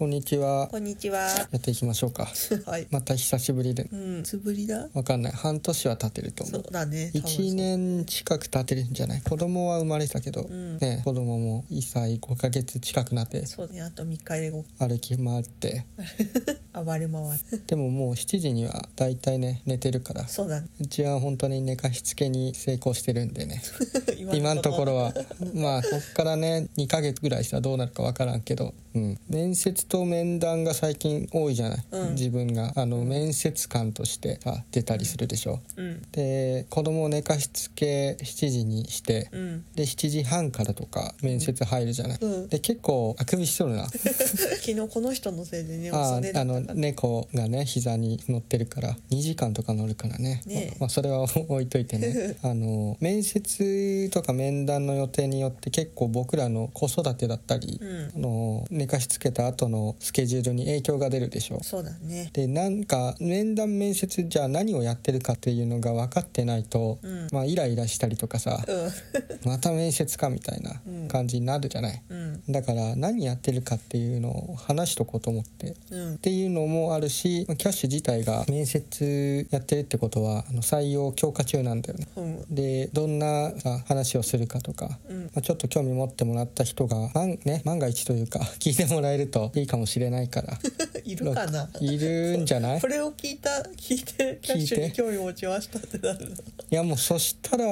こんにちはこんにちは。やっていきましょうか はい。また久しぶりでうん、つぶりだ？わかんない半年は経ってると思そううだね。多分そう1。年近く経ってるんじゃない？子供は生まれたけど、んね子供も1歳5ヶ月近くなってそうね。あと3日でご歩き回って 暴れ回る。でももう7時にはだいたいね寝てるから。そうだね。うちは本当に寝かしつけに成功してるんでね。今のところ。は。は。まあこっからね2ヶ月ぐらいしたらどうなるかわからんけど、うん、面接と面談が最近多いじゃない、うん。自分が。あの面接官としてさ出たりするでしょ、うん。で子供を寝かしつけ7時にして、うん。で7時半からとか面接入るじゃない、うん。で結構あくびしとるな。昨日この人のせいでね、ああの。猫がね膝に乗ってるから2時間とか乗るからね。ねえ。まあ、それは置いといてね。あの面接とか面談の予定によって結構僕らの子育てだったり、うん。あの寝かしつけた後のスケジュールに影響が出るでしょ。そうだね。でなんか面談面接じゃあ何をやってるかっていうのが分かってないと、うん。まあイライラしたりとかさう また面接かみたいな感じになるじゃない、ん。うん。だから何やってるかっていうのを話しとこうと思って。うん。っ。ていうのもあるしキャッシュ自体が面接やってるってことはあの採用強化中なんだよね。うん。でどんなさ話をするかとか、うん。まあ、ちょっと興味持ってもらった人が万,、ね、万が一というか 聞いてもらえるといいかもしれないから。いるかな？いるんじゃない？これを聞いた聞いてキャッシュに興味持ちましたってなるの。いやもうそしたら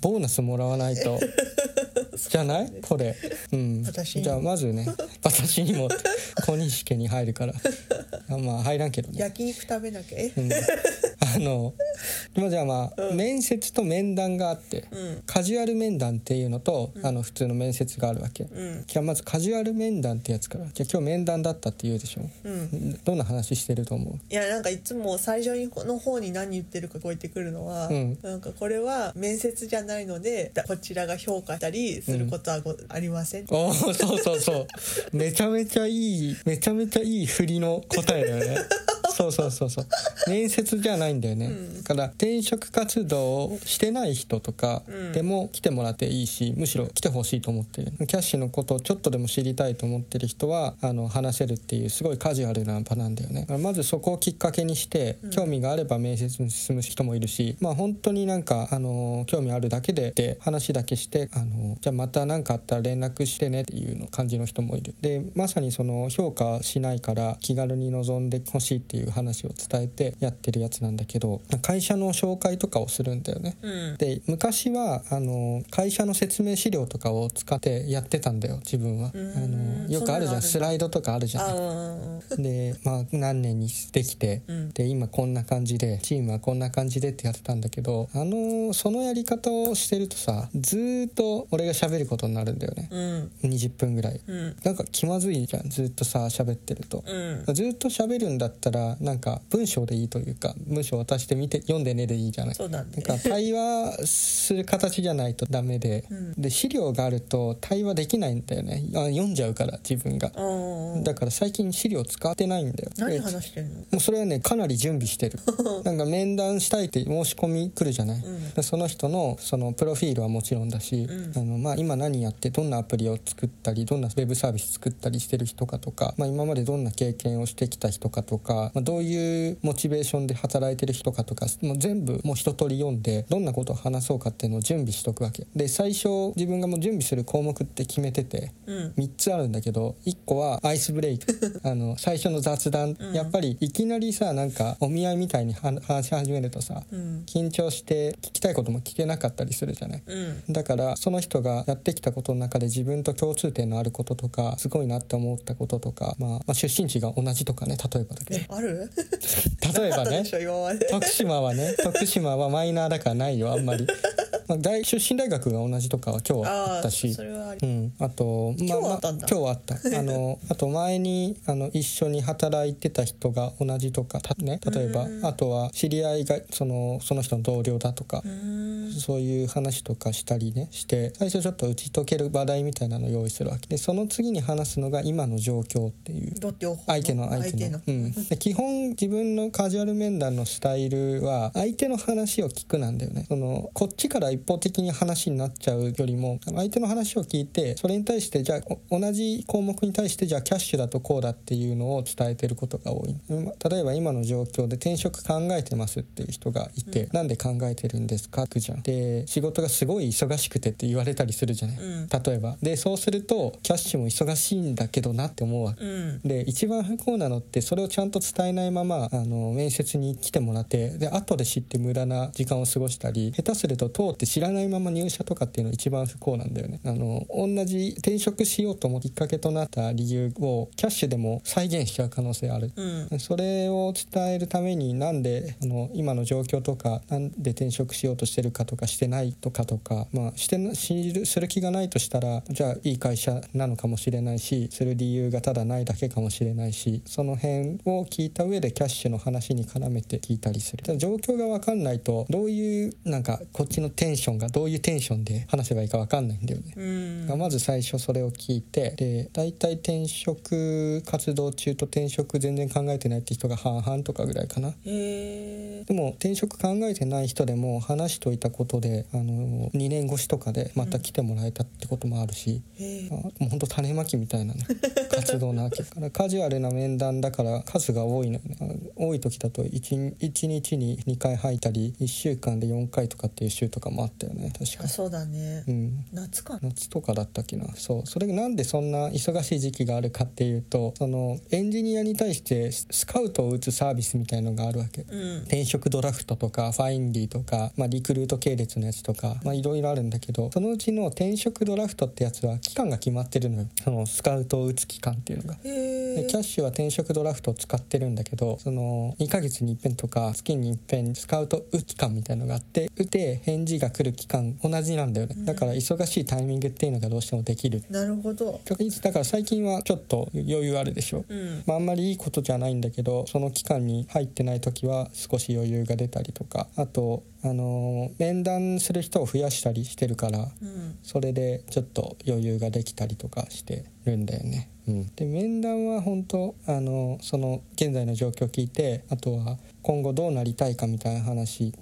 ボーナスもらわないと。じゃない？これ。うんじゃあまずね 私にも小西家に入るから。あまあ入らんけどね。焼肉食べなきゃ。え。うん。あのまあじゃあまあ、うん。面接と面談があって、うん。カジュアル面談っていうのと、あの普通の面接があるわけ、うん。じゃあまずカジュアル面談ってやつから。じゃあ今日面談だったって言うでしょ。うん。どんな話してると思う？いやなんかいつも最初にこの方に何言ってるか聞こえてくるのは、うん。なんかこれは面接じゃないのでだこちらが評価したりすることはご、ありません。おそうそうそう。めちゃめちゃいいめちゃめちゃいい振りの答えだよね。そうそうそうそう。面接じゃないんだよね、だから転職活動をしてない人とかうん。でも来てもらっていいしむしろ来てほしいと思ってる。キャッシュのことをちょっとでも知りたいと思ってる人はあの話せるっていうすごいカジュアルな場なんだよね。まずそこをきっかけにして興味があれば面接に進む人もいるしまあ本当になんかあの興味あるだけでで話だけしてあのじゃあまた何かあったら連絡してねっていうの感じの人もいる。でまさにその評価しないから気軽に臨んでほしいっていう話を伝えてやってるやつなんだけど会社の紹介とかをするんだよね。うん。で昔はあの会社の説明資料とかを使ってやってたんだよ自分は。あん。のよくあるじゃんスライドとかあるじゃあんうんでまあ何年にできて、うん。で今こんな感じでチームはこんな感じでってやってたんだけどあのそのやり方をしてるとさずーっと俺が喋ることになるんだよね、うん。20分ぐらい。うん。なんか気まずいじゃんずっとさ喋ってると、うん。ずっと喋るんだったらなんか文章でいいというか文章渡して見て読んでねでいいじゃない。そうだねなんか対話する形じゃないとダメで、うん。で資料があると対話できないんだよね。あ読んじゃうから自分が。うんだから最近資料使ってないんだよ。何で話してんの？もうそれはねかなり準備してる。なんか面談したいって申し込み来るじゃない、ん。でその人のそのプロフィールはもちろんだし、うん。あのまあ、今何やってどんなアプリを作ったりどんなウェブサービス作ったりしてる人かとか、まあ、今までどんな経験をしてきた人かとか、まあ、どういうモチベーションで働いてる人かとかもう全部もう一通り読んでどんなことを話そうかっていうのを準備しとくわけ。で最初自分がもう準備する項目って決めててうん。3つあるんだけど1個はアイスブレイク。あの最初の雑談、うん。やっぱりいきなりさなんかお見合いみたいには話し始めるとさうん。緊張して聞きたいことも聞けなかったりするじゃない。うん。だからその人がやってきたことの中で自分と共通点のあることとかすごいなって思ったこととか、まあ、まあ出身地が同じとかね例えばだけえある？ど例えばね徳島はね徳島はマイナーだからないよあんまり、まあ、大出身大学が同じとかは今日あああったし。あり。うん、あと、まあったんだ。ま今日はあった。あのあと前にあの一緒に働いてた人が同じとかたね例えばうんあとは知り合いがそのその人の同僚だとかそういう話とかしたりねして最初ちょっと打ち解ける話題みたいなのを用意するわけ。でその次に話すのが今の状況っていう。相手の。相手の。うん、で基本自分のカジュアル面談のスタイルは相手の話を聞くなんだよね。そのこっちから一方的に話になっちゃうよりも相手の話を聞いてそれに対してじゃあお同じ項目に対してじゃあキャッシュだとこうだっていうのを伝えてることが多い。うん例えば今の状況で転職考えてますっていう人がいて、なんで考えてるんですか？ってじゃん。で仕事がすごい忙しくてって言われたりするじゃない、うん。例えば。でそうするとキャッシュも忙しいんだけどなって思うわけ。うん。で一番不幸なのってそれをちゃんと伝えないままあの面接に来てもらってで後で知って無駄な時間を過ごしたり下手すると通って知らないまま入社とかっていうのが一番不幸なんだよね。あの同じ転職しようと思うきっかけとなった理由をキャッシュでも再現しちゃう可能性ある。うん。それを伝えるためになんであの今の状況とかなんで転職しようとしてるかとかしてないとかとか、まあ、してな信じるする気がないとしたらじゃあいい会社なのかもしれないしする理由がただないだけかもしれないしその辺を聞いた上でキャッシュの話に絡めて聞いたりする。状況が分かんないとどういうなんかこっちのテンションがどういうテンションで話せばいいか分かんないんだよね。うん。まず最初それを聞いてで大体転職活動中と転職全然考えてないって人が半々とかぐらいかな。でも転職考えてない人でも話しといたことであの2年越しとかでまた来てもらえたってこともあるし、へえあもうほんと種まきみたいなね 活動なわけ。だからカジュアルな面談だから数が多いのよね。多い時だと 1, 1日に2回吐いたり1週間で4回とかっていう週とかもあったよね確か。あそうだね。うん。夏か。な夏とかだったっけなそう。それがなんでそんな忙しい時期があるかっていうとそのエンジニアに対してススカウトを打つサービスみたいのがあるわけ。うん。転職ドラフトとかファインディとか、まあ、リクルート系列のやつとかまあいろいろあるんだけどそのうちの転職ドラフトってやつは期間が決まってるのよ。そのスカウトを打つ期間っていうのが。でキャッシュは転職ドラフトを使ってるんだけどその2ヶ月に一遍とか月に一遍スカウト打つ期間みたいのがあって打て返事が来る期間同じなんだよね。だから忙しいタイミングっていうのがどうしてもできる。なるほど。だから最近はちょっと余裕あるでしょ。うん。まあ、あんまりいいことじゃないんだけどその期間に入ってない時は少し余裕が出たりとか。あと、あのー面談する人を増やしたりしてるからうん。それでちょっと余裕ができたりとかしてるんだよね。うん、で面談は本当あのその現在の状況を聞いてあとは今後どうなりたいかみたいな話、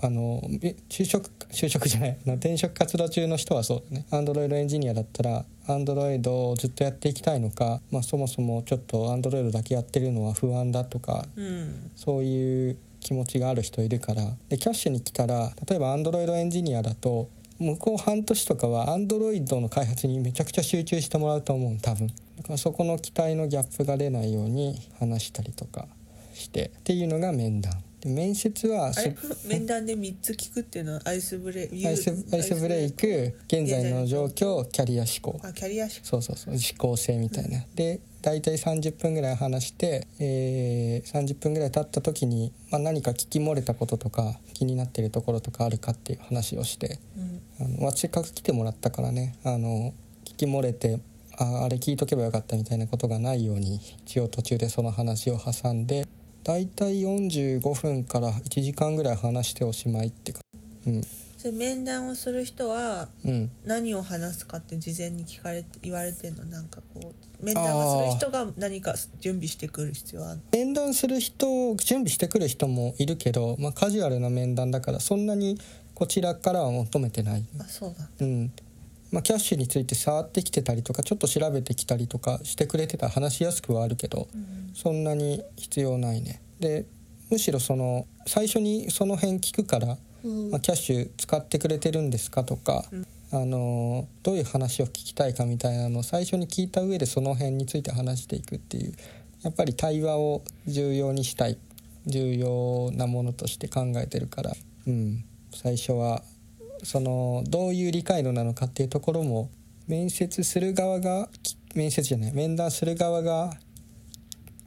あのえ就職就職じゃないな転職活動中の人はそうだね。アンドロイドエンジニアだったらアンドロイドをずっとやっていきたいのか、まあ、そもそもちょっとアンドロイドだけやってるのは不安だとかうん。そういう気持ちがある人いるから。でキャッシュに来たら例えば Android エンジニアだと向こう半年とかは Android の開発にめちゃくちゃ集中してもらうと思う多分だからそこの期待のギャップが出ないように話したりとかしてっていうのが面談。で面接は面談で3つ聞くっていうのはアイスブレイアイスアイスブレイク 現在の状況キャリア志向あキャリア志そうそうそう思考性みたいな、で大体30分ぐらい話して、えー30分ぐらい経った時に、まあ、何か聞き漏れたこととか気になってるところとかあるかっていう話をしてうん。あのせっかく来てもらったからねあの聞き漏れてああれ聞いとけばよかったみたいなことがないように一応途中でその話を挟んで大体45分から1時間ぐらい話しておしまいってか。うん。それ面談をする人はうん。何を話すかって事前に聞かれて言われてんの？なんかこう面談をする人が何か準備してくる必要はある面談する人準備してくる人もいるけど、まあ、カジュアルな面談だからそんなにこちらからは求めてない、あそうだ。うんまあ、キャッシュについて触ってきてたりとかちょっと調べてきたりとかしてくれてたら話しやすくはあるけどうん。そんなに必要ないね。でむしろその最初にその辺聞くから、うん。まあ、キャッシュ使ってくれてるんですかとか、うん。あのどういう話を聞きたいかみたいなのを最初に聞いた上でその辺について話していくっていうやっぱり対話を重要にしたい。重要なものとして考えてるから、うん、最初はそのどういう理解度なのかっていうところも面接する側がき面接じゃない面談する側が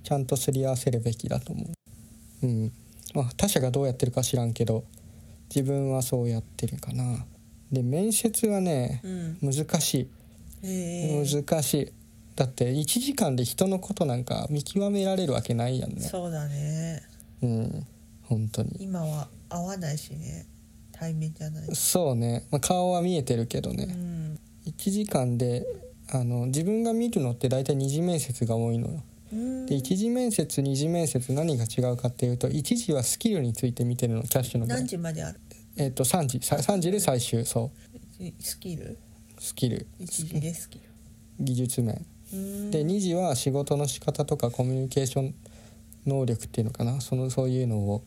ちゃんとすり合わせるべきだと思う。うん。まあ、他者がどうやってるか知らんけど自分はそうやってるかな。で面接はねうん。難しい。へえ。難しい。だって1時間で人のことなんか見極められるわけないやんね。そうだね。うん。本当に。今は会わないしね対面じゃない。そうね、まあ、顔は見えてるけどうね、ん。1時間であの自分が見るのって大体二次面接が多いのよ。うん。で一次面接二次面接何が違うかっていうと一次はスキルについて見てるのキャッシュの何時まである？えっ、と3時。さ3時で最終そう。スキル？スキル。1時でスキル。技術面。で2時は仕事の仕方とかコミュニケーション能力っていうのかな。そのそういうのを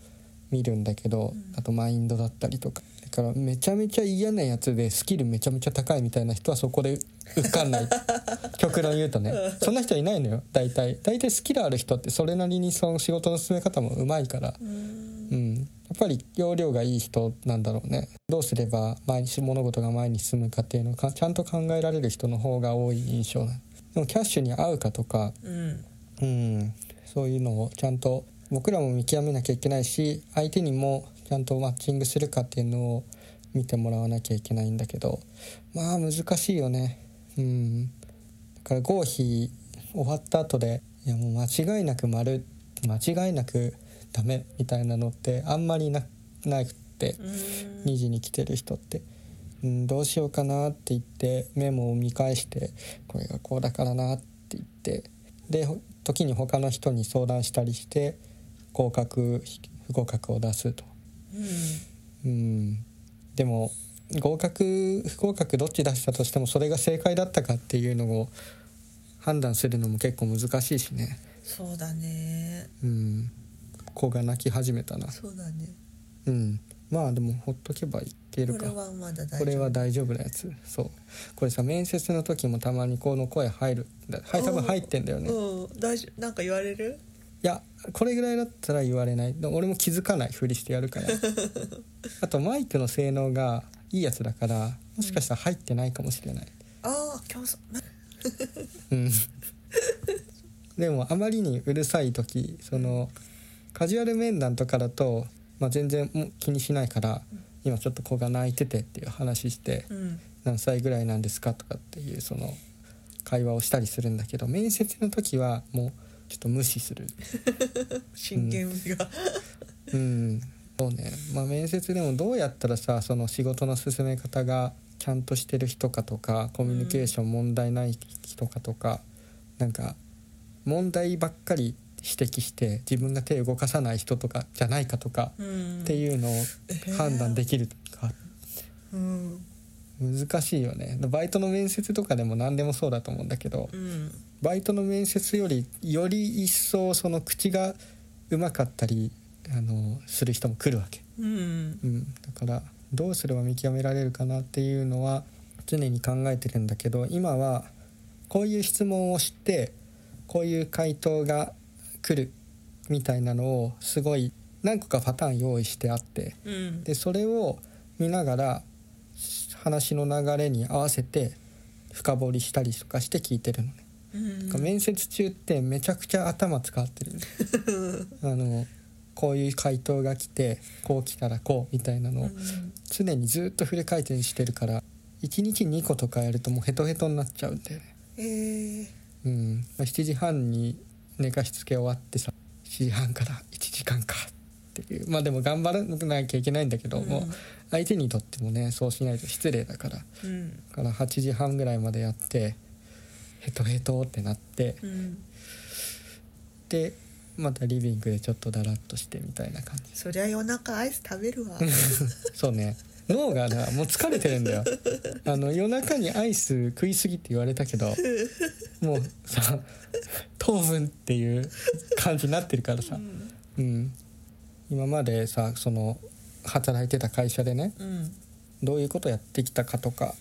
見るんだけど、あとマインドだったりとか。だからめちゃめちゃ嫌なやつでスキルめちゃめちゃ高いみたいな人はそこで受かんない。極論言うとね。そんな人いないのよ。大体。大体スキルある人ってそれなりにその仕事の進め方もうまいから。うーん。うん、やっぱり容量がいい人なんだろうね。どうすれば前に物事が前に進むかっていうのをかちゃんと考えられる人の方が多い印象なの。でもキャッシュに合うかとか、うん。うん、そういうのをちゃんと僕らも見極めなきゃいけないし相手にもちゃんとマッチングするかっていうのを見てもらわなきゃいけないんだけどまあ難しいよね。うん。だから合否終わった後でいやもう間違いなく丸間違いなくダメみたいなのってあんまりななくってうーん。2時に来てる人って、うん、どうしようかなって言ってメモを見返してこれがこうだからなって言ってでほ時に他の人に相談したりして合格不合格を出すと。うん。うん、でも合格不合格どっち出したとしてもそれが正解だったかっていうのを判断するのも結構難しいしね。そうだね。うん、子が泣き始めたな。そうだね。うん、まあでもほっとけばいけるか。これはまだ大丈夫。これは大丈夫なやつ。そう。これさ面接の時もたまにこの声入るだ。はい多分入ってんだよね。いうん大丈夫。なんか言われる？やこれぐらいだったら言われない。俺も気づかない。ふりしてやるから。あとマイクの性能がいいやつだからもしかしたら入ってないかもしれない。ああ競争。うん。でもあまりにうるさい時そのカジュアル面談とかだと、まあ、全然気にしないから今ちょっと子が泣いててっていう話してうん。何歳ぐらいなんですかとかっていうその会話をしたりするんだけど面接の時はもうちょっと無視する。真剣味が。うん。そうね。まあ面接でもどうやったらさその仕事の進め方がちゃんとしてる人かとかコミュニケーション問題ない人かとか、なんか問題ばっかり指摘して自分が手を動かさない人とかじゃないかとかうん。っていうのを判断できるか。うん。難しいよね。バイトの面接とかでも何でもそうだと思うんだけどうんバイトの面接よりより一層その口がうまかったりあのする人も来るわけ、うん。うん、だからどうすれば見極められるかなっていうのは常に考えてるんだけど今はこういう質問をしてこういう回答が来るみたいなのをすごい何個かパターン用意してあってうん。でそれを見ながら話の流れに合わせて深掘りしたりとかして聞いてるのね、うん。面接中ってめちゃくちゃ頭使ってる。あのこういう回答が来てこう来たらこうみたいなのを常にずっとフル回転してるから1日2個とかやるともうヘトヘトになっちゃうんだよね。えー。うん、まあ7時半に寝かしつけ終わってさ7時半から1時間かっていう。まあでも頑張らなきゃいけないんだけど、うん。もう相手にとってもねそうしないと失礼だから。だうん。から8時半ぐらいまでやってヘトヘトってなってうん。でまたリビングでちょっとだらっとしてみたいな感じ。そりゃ夜中アイス食べるわ。そうね。脳がなもう疲れてるんだよ。あの夜中にアイス食いすぎって言われたけどもうさ糖分っていう感じになってるからさ、うん、今までさその働いてた会社でねうん。どういうことやってきたかとか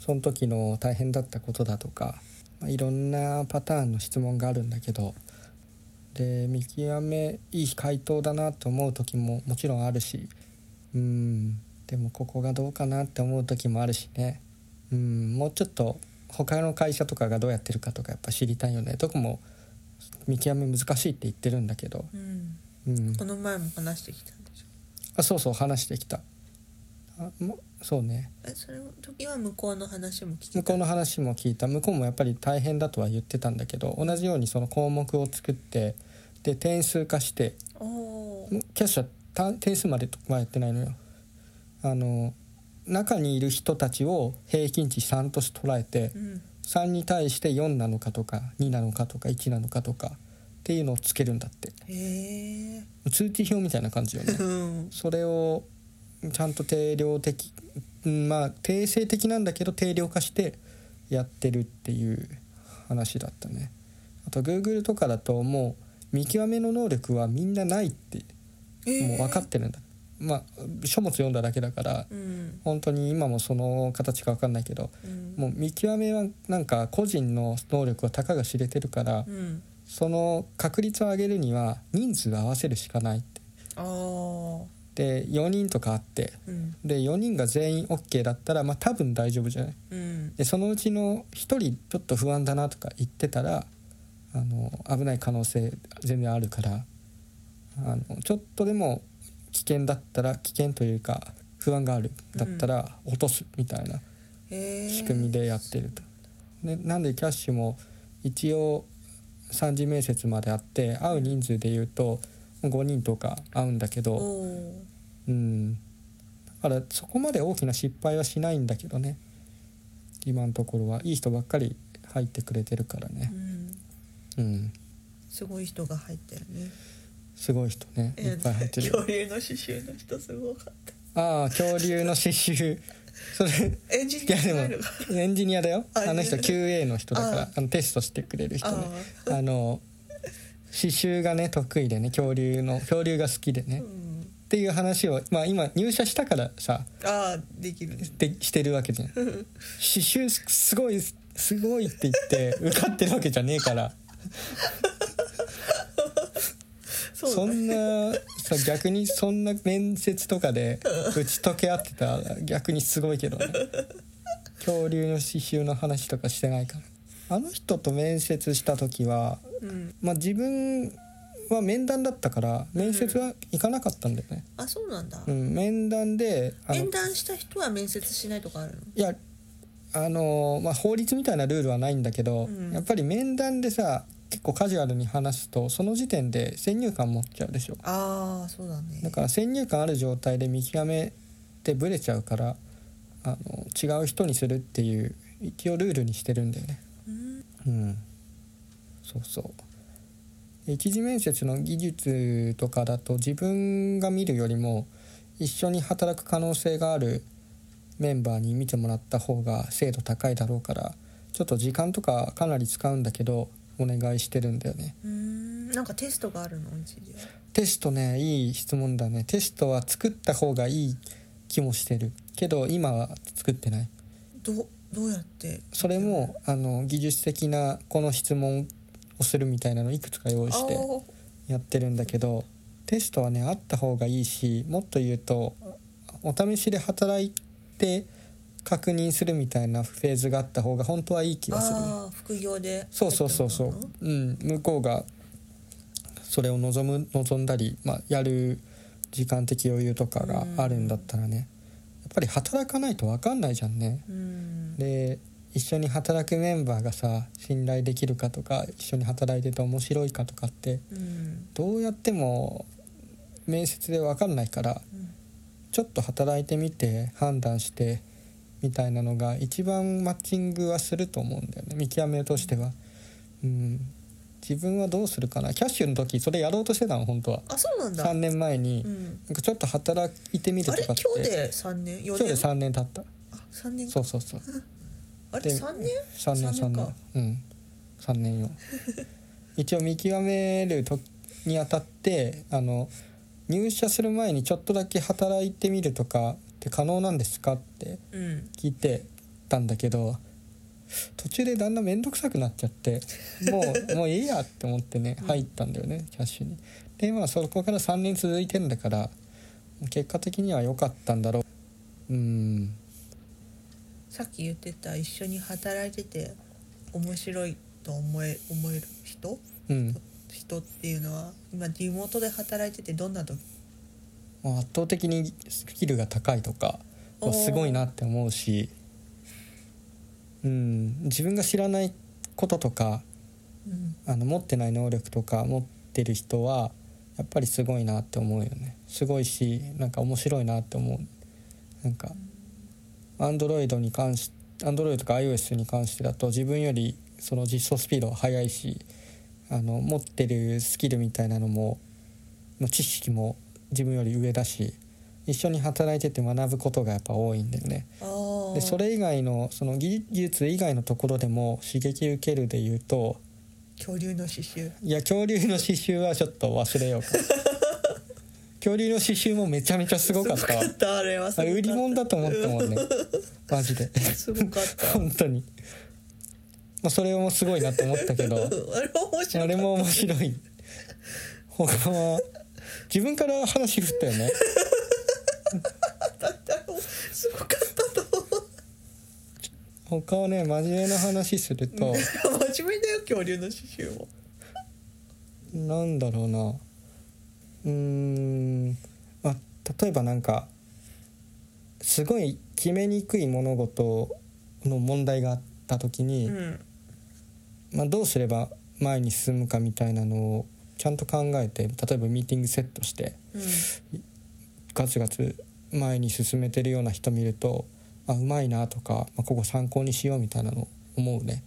その時の大変だったことだとか、まあ、いろんなパターンの質問があるんだけどで見極めいい回答だなと思う時ももちろんあるしうんでもここがどうかなって思う時もあるしね。うんもうちょっと他の会社とかがどうやってるかとかやっぱ知りたいよね。どこも見極め難しいって言ってるんだけど、うん。うん、この前も話してきたんでしょ。あそうそう話してきたそうね。えそれの時は向こうの話も聞き向こうの話も聞いた。向こうもやっぱり大変だとは言ってたんだけど同じようにその項目を作ってで点数化して。キャッシュはた点数まではやってないのよ。あの中にいる人たちを平均値3として捉えてうん。3に対して4なのかとか2なのかとか1なのかとかっていうのをつけるんだって。通知表みたいな感じよね。うん。それをちゃんと定量的うんまあ定性的なんだけど定量化してやってるっていう話だったね。あと Google とかだともう見極めの能力はみんなないってもう分かってるんだ、まあ書物読んだだけだからうん。本当に今もその形か分かんないけどうん。もう見極めはなんか個人の能力はたかが知れてるからうん。その確率を上げるには人数を合わせるしかないってで4人とかあってうん。で4人が全員 OK だったらまあ多分大丈夫じゃない？うん。でそのうちの1人ちょっと不安だなとか言ってたらあの危ない可能性全然あるからあのちょっとでも危険だったら危険というか不安があるだったら落とすみたいな仕組みでやってると。でなんでキャッシュも一応3次面接まであって会う人数で言うと5人とか会うんだけおど、おうん、だからそこまで大きな失敗はしないんだけどね。今のところは。いい人ばっかり入ってくれてるからうね、ん。うん、すごい人が入ってるね。すごい人ね。いっぱい入ってる。恐竜の刺繍の人すごかった。ああ恐竜の刺繍。それエンジいやでもニアエンジニアだよ。ああの人 QA の人だから。ああのテストしてくれる人ね。ああの刺繍がね得意でね恐竜の恐竜が好きでね、ーうんっていう話を、まあ、今入社したからさあーできる。ねでしてるわけじゃん。刺繍すごいすごいって言って 受かってるわけじゃねえから。そうそんなさ逆にそんな面接とかで打ち解け合ってたら逆にすごいけどね。恐竜の刺繍の話とかしてないから。あの人と面接した時はうん。まあ自分は面談だったから面接は行かなかったんだよね、あそうなんだ。うん面談であの面談した人は面接しないとかあるの？いやあのまあ法律みたいなルールはないんだけど、うん。やっぱり面談でさ結構カジュアルに話すとその時点で先入観持っちゃうでしょ。ああそうだね。だから先入観ある状態で見極めてブレちゃうからあの違う人にするっていう一応ルールにしてるんだよね。うん。うん。そうそう一次面接の技術とかだと自分が見るよりも一緒に働く可能性があるメンバーに見てもらった方が精度高いだろうからちょっと時間とかかなり使うんだけどお願いしてるんだよね。うんなんかテストがあるの？テストねいい質問だね。テストは作った方がいい気もしてるけど今は作ってない。どうどうやって？それもあの技術的なこの質問をするみたいなのいくつか用意してやってるんだけどテストはねあった方がいいしもっと言うとお試しで働いて確認するみたいなフェーズがあった方が本当はいい気がする。副業でそうそうそうそう。うん向こうがそれを望む望んだり、まあ、やる時間的余裕とかがあるんだったらねやっぱり働かないと分かんないじゃんね。うん。で一緒に働くメンバーがさ信頼できるかとか一緒に働いてて面白いかとかってうん。どうやっても面接で分かんないからうん。ちょっと働いてみて判断してみたいなのが一番マッチングはすると思うんだよね見極めとしては。うん。自分はどうするかな。キャッシュの時それやろうとしてたの本当は。あそうなんだ。3年前に。うん。なんかちょっと働いてみるあれとかって。今日で三年？四今日で年3年経った。あ三年そうそうそう。で あれ三年？3年3年三年。かうん。3年よ。一応見極める時にあたってあの入社する前にちょっとだけ働いてみるとかって可能なんですかってうん。聞いてたんだけど途中でだんだん面倒くさくなっちゃってもう もういいやって思ってねうん。入ったんだよねキャッシュに。でまあそこから3年続いてんだから結果的には良かったんだろう。うんさっき言ってた一緒に働いてて面白いと思え思える人？うん。人っていうのは今リモートで働いててどんな時？まあ圧倒的にスキルが高いとかはすごいなって思うし、うん、自分が知らないこととかうん。あの持ってない能力とか持ってる人はやっぱりすごいなって思うよね。すごいしなんか面白いなって思う。なんか Android に関し Android とか iOS に関してだと自分よりその実装スピードが速いしあの持ってるスキルみたいなのもまあ知識も自分より上だし一緒に働いてて学ぶことがやっぱ多いんだよね。でそれ以外のその技術以外のところでも刺激受けるで言うと恐竜の刺繍。いや恐竜の刺繍はちょっと忘れようか 恐竜の刺繍もめちゃめちゃすごかった。かったあれはすあれ売り物だと思ったもんねマジで。すごかった。本当に、まあ、それもすごいなと思ったけど。あれも面白い。他は自分から話振ったよね。すごかったと思う。他はね真面目な話すると。真面目だよ恐竜の刺繍も。なんだろうなうーん、まあ、例えばなんかすごい決めにくい物事の問題があった時に、うん。まあ、どうすれば前に進むかみたいなのをちゃんと考えて例えばミーティングセットしてうん。ガツガツ前に進めてるような人見るとあうまいなとか、まあ、ここ参考にしようみたいなの思うね。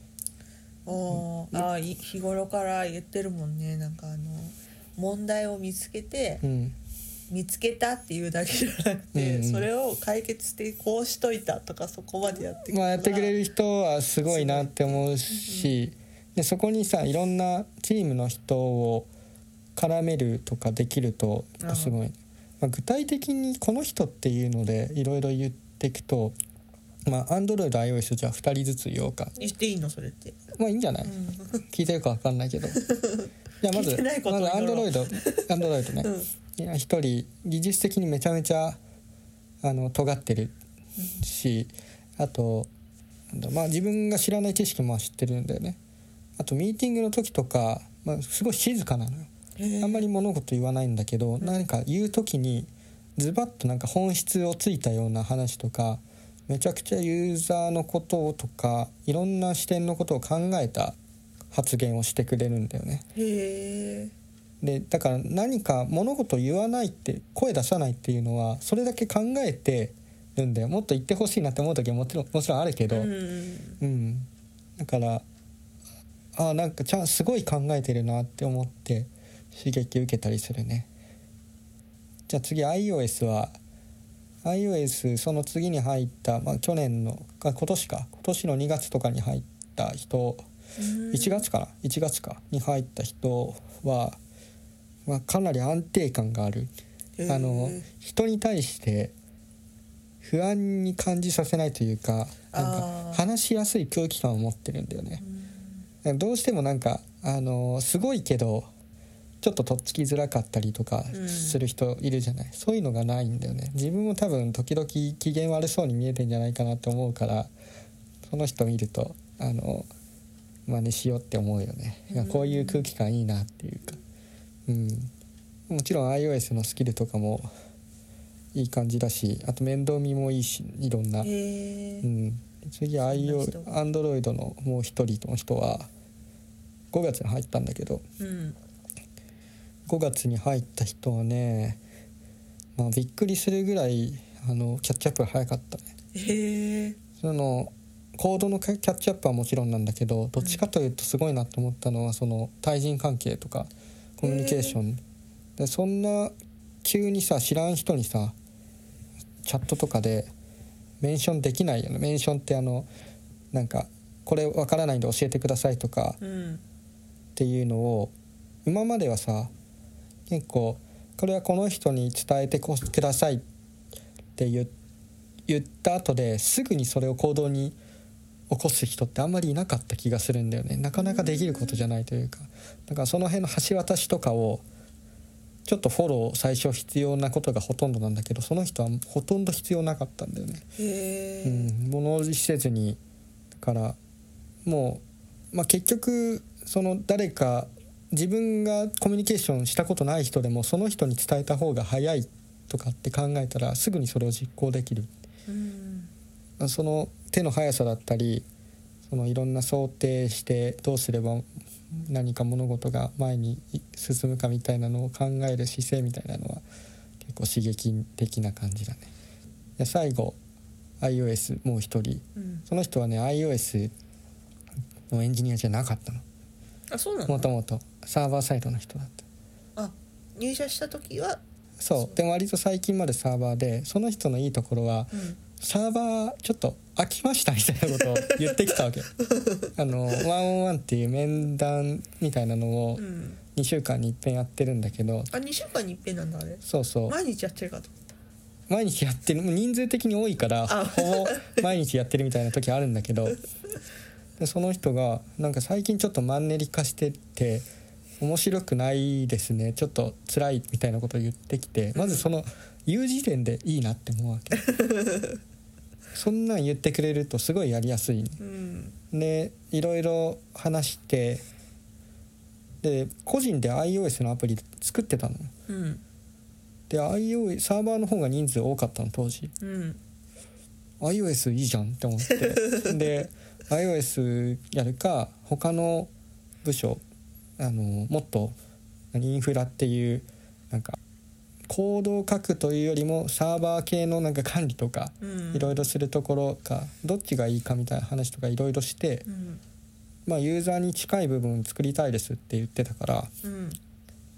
おーあ日頃から言ってるもんね。なんかあの問題を見つけてうん。見つけたっていうだけじゃなくて、うんうん。それを解決してこうしといたとかそこまでやってくまあ、やってくれるる人はすごいなって思うし、でそこにさいろんなチームの人を絡めるとかできるとすごい、まあ、具体的にこの人っていうのでいろいろ言っていくとまあ AndroidiOS じゃあ2人ずつ言おうか。言っていいの？それって、まあいいんじゃない、うん。聞いてるか分かんないけど じゃあまず聞いてないことまずを祈ろう Android Android ね、いや一人技術的にめちゃめちゃあの尖ってるしあとまあ自分が知らない知識も知ってるんだよね。あとミーティングの時とか、まあ、すごい静かなのよ。あんまり物事言わないんだけど、何か言う時にズバッとなんか本質をついたような話とかめちゃくちゃユーザーのこととかいろんな視点のことを考えた発言をしてくれるんだよね。でだから何か物事を言わないって声出さないっていうのはそれだけ考えてるんだよ。もっと言ってほしいなって思う時はもちろんもちろんあるけど、うんうん、だからあなんかちゃんすごい考えてるなって思って刺激受けたりするね。じゃあ次 iOS は iOS その次に入った、まあ、去年のあ今年か。今年の2月とかに入った人1月かな？1月か。に入った人は、まあ、かなり安定感がある。あの人に対して不安に感じさせないというかなんあかー。話しやすい空気感を持ってるんだよね。どうしてもなんかあのすごいけどちょっととっつきづらかったりとかうん。する人いるじゃない、そういうのがないんだよね。自分も多分時々機嫌悪そうに見えてんじゃないかなって思うからその人見るとあの真似しようって思うよね、いやこういう空気感いいなっていうか。うん。もちろん iOS のスキルとかもいい感じだしあと面倒見もいいしいろんな、うん、次んな IO 人が Android のもう一人の人は5月に入ったんだけどうん。5月に入った人はね、まあ、びっくりするぐらいあのキャッチアップが早かったね。そのコードのキャッチアップはもちろんなんだけどどっちかというとすごいなと思ったのはその対人関係とかコミュニケーション。でそんな急にさ知らん人にさチャットとかでメンションできないよね。メンションってあのなんかこれわからないんで教えてくださいとかうん。っていうのを今まではさ結構これはこの人に伝えてこくださいって言言った後ですぐにそれを行動に起こす人ってあんまりいなかった気がするんだよね。なかなかできることじゃないというか。だからその辺の橋渡しとかをちょっとフォロー最初必要なことがほとんどなんだけどその人はほとんど必要なかったんだよね。うん、物おじせずにだからもう、まあ、結局その誰か自分がコミュニケーションしたことない人でもその人に伝えた方が早いとかって考えたらすぐにそれを実行できる。うんその手の速さだったりそのいろんな想定してどうすれば何か物事が前に進むかみたいなのを考える姿勢みたいなのは結構刺激的な感じだね。で最後 iOS もう一人。うん。その人はね iOS のエンジニアじゃなかったの。あそうなの？もともと。サーバーサイドの人だった。あ入社した時は？そう。でも割と最近までサーバーでその人のいいところは、うんサーバーちょっと飽きましたみたいなことを言ってきたわけ。あのワンオンワンっていう面談みたいなのをうん。2週間に一遍やってるんだけど。あ2週間に一遍なんだあれ？そうそう。毎日やってるかと。毎日やってる。人数的に多いからあ。ほぼ毎日やってるみたいな時あるんだけど。でその人がなんか最近ちょっとマンネリ化してって面白くないですね。ちょっと辛いみたいなことを言ってきてまずその言う時点でいいなって思うわけ そんなん言ってくれるとすごいやりやすい。うん。でいろいろ話してで個人で iOS のアプリ作ってたの。うん。で iOS サーバーの方が人数多かったの当時。うん。iOS いいじゃんって思って。で iOS やるか他の部署あのもっと何インフラっていうなんかコードを書くというよりもサーバー系のなんか管理とかうん。いろいろするところかどっちがいいかみたいな話とかいろいろして、うん。まあ、ユーザーに近い部分作りたいですって言ってたからうん。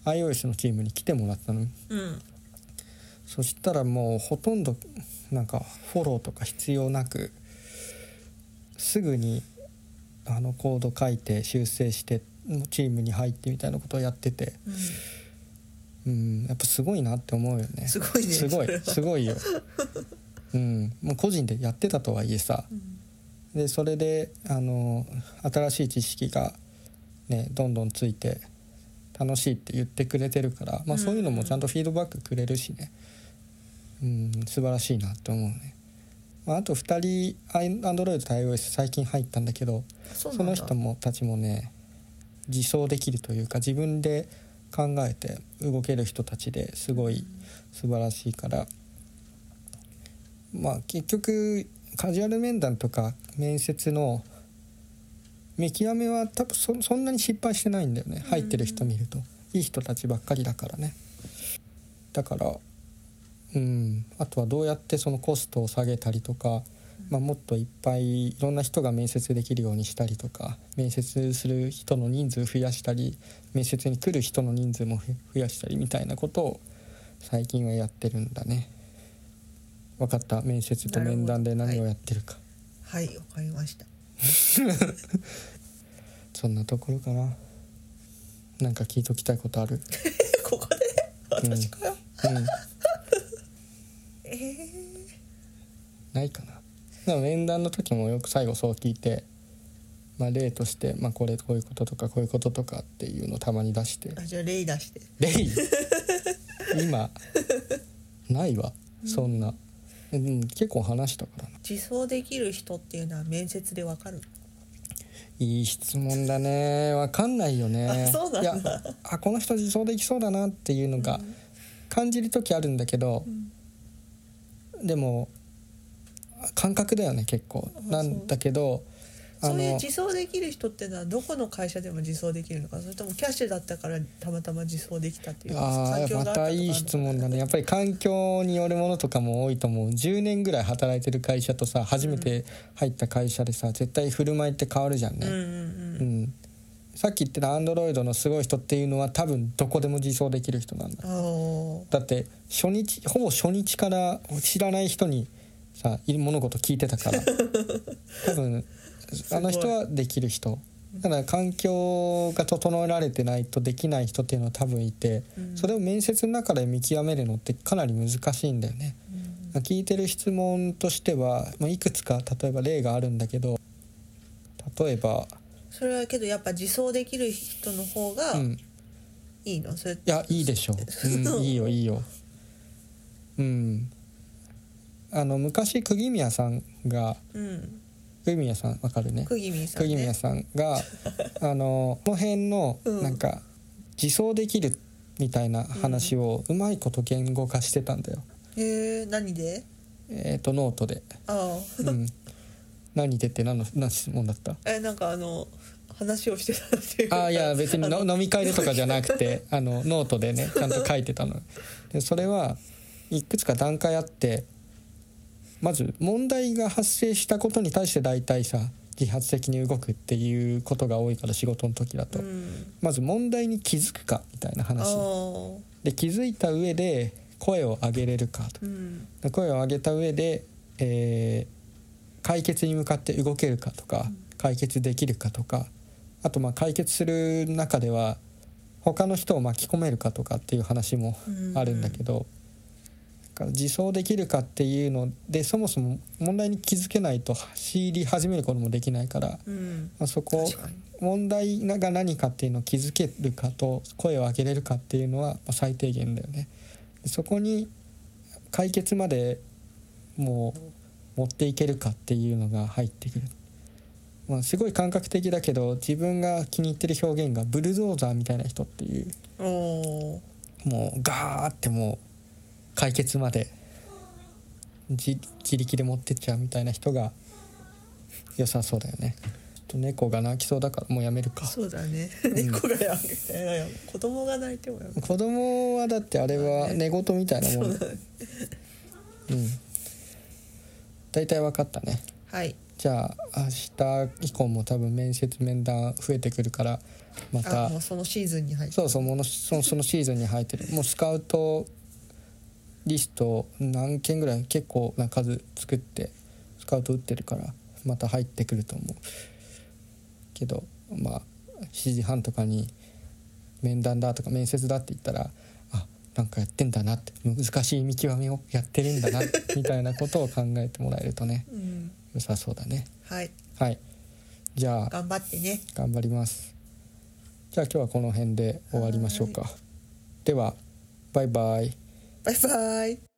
iOS のチームに来てもらったの。うん。そしたらもうほとんどなんかフォローとか必要なくすぐにあのコード書いて修正してチームに入ってみたいなことをやっててうんやっぱすごいなって思うよね。すごいねすごいすごいよ。うんもう個人でやってたとはいえさ。うん。でそれであの新しい知識がねどんどんついて楽しいって言ってくれてるから、まあ、うんそういうのもちゃんとフィードバックくれるしね。うん素晴らしいなって思うね、まあ、あと2人アンドロイドと iOS 最近入ったんだけどその人もたちもね自走できるというか自分で考えて動ける人たちですごい素晴らしいから。まあ結局カジュアル面談とか面接の見極めは多分そんなに失敗してないんだよね。入ってる人見ると。いい人たちばっかりだからね。だからうん。あとはどうやってそのコストを下げたりとか、まあ、もっといっぱいいろんな人が面接できるようにしたりとか面接する人の人数増やしたり面接に来る人の人数も増やしたりみたいなことを最近はやってるんだね。分かった？面接と面談で何をやってるか、はい。わかりました。そんなところかな。なんか聞いときたいことある？ここで？私かよ、うん。えー。ないかなで も面談の時もよく最後そう聞いて、まあ、例として、まあ、これこういうこととかこういうこととかっていうのをたまに出して。あじゃあ例出して「例？今？ないわ。そんな、うん、結構話したからな。自走できる人っていうのは面接でわかる？いい質問だね。わかんないよね。あそうなんだ。いやあこの人自走できそうだなっていうのが感じる時あるんだけど、でも感覚だよね結構。あなんだけどあそういうの自走できる人ってのはどこの会社でも自走できるのかそれともキャッシュだったからたまたま自走できたっていうあ環境があまたいい質問だね。やっぱり環境によるものとかも多いと思う。10年ぐらい働いてる会社とさ初めて入った会社でさ絶対振る舞いって変わるじゃんね、うんうんうん。さっき言ってたアンドロイドのすごい人っていうのは多分どこでも自走できる人なんだ。だって初日ほぼ初日から知らない人にさい物事聞いてたから。多分あの人はできる人。ただ環境が整えられてないとできない人っていうのは多分いて、うん。それを面接の中で見極めるのってかなり難しいんだよね。ー、聞いてる質問としては、まあ、いくつか例えば例があるんだけど例えば、それはけどやっぱ自走できる人の方がうん、いいの、それいやいいでしょ。う、うん、いいよいいよ。うんあの昔釘宮さんがうん。釘宮さんわかるね。釘宮さんね。釘宮さんが あのこの辺のうん。なんか自走できるみたいな話をうまいこと言語化してたんだよ、へえ何で？えっ、とノートで、あうん、何でって何の何質問だった？あえなんかあの話をしてたっていう。かあいや別にの。飲み会でとかじゃなくてあのノートでねちゃんと書いてたの。でそれはいくつか段階あってまず問題が発生したことに対して大体さ自発的に動くっていうことが多いから仕事の時だと、うん。まず問題に気づくかみたいなあ話ー。で気づいた上で声を上げれるかと。うん。声を上げた上で、えー解決に向かって動けるかとか解決できるかとかあとまあ解決する中では他の人を巻き込めるかとかっていう話もあるんだけど、自走できるかっていうのでそもそも問題に気づけないと走り始めることもできないから、うんまあ、そこ問題が何かっていうのを気づけるかと声を上げれるかっていうのはまあ最低限だよね。でそこに解決までもう持っていけるかっていうのが入ってくる。まあ、すごい感覚的だけど自分が気に入ってる表現がブルドーザーみたいな人っていうもうガーってもう解決まで自自力で持ってっちゃうみたいな人が良さそうだよね。と猫が泣きそうだからもうやめるか。そうだね。猫がやめ子供が泣いてもやめ子供はだってあれは寝言みたいなもん、そうだね。うん。大体分かったね。はい。じゃあ明日以降も多分面接面談増えてくるからまあたそのシーズンに入ってそうそうものそのそのシーズンに入ってる。もうスカウトリスト何件ぐらい結構な数作ってスカウト打ってるからまた入ってくると思うけどまあ7時半とかに面談だとか面接だって言ったらあなんかやってんだなって難しい見極めをやってるんだな みたいなことを考えてもらえるとねうん。良さそうだね。はい。はい。じゃあ頑張ってね。頑張ります。じゃあ今日はこの辺で終わりましょうか。ではバイバイバイバイ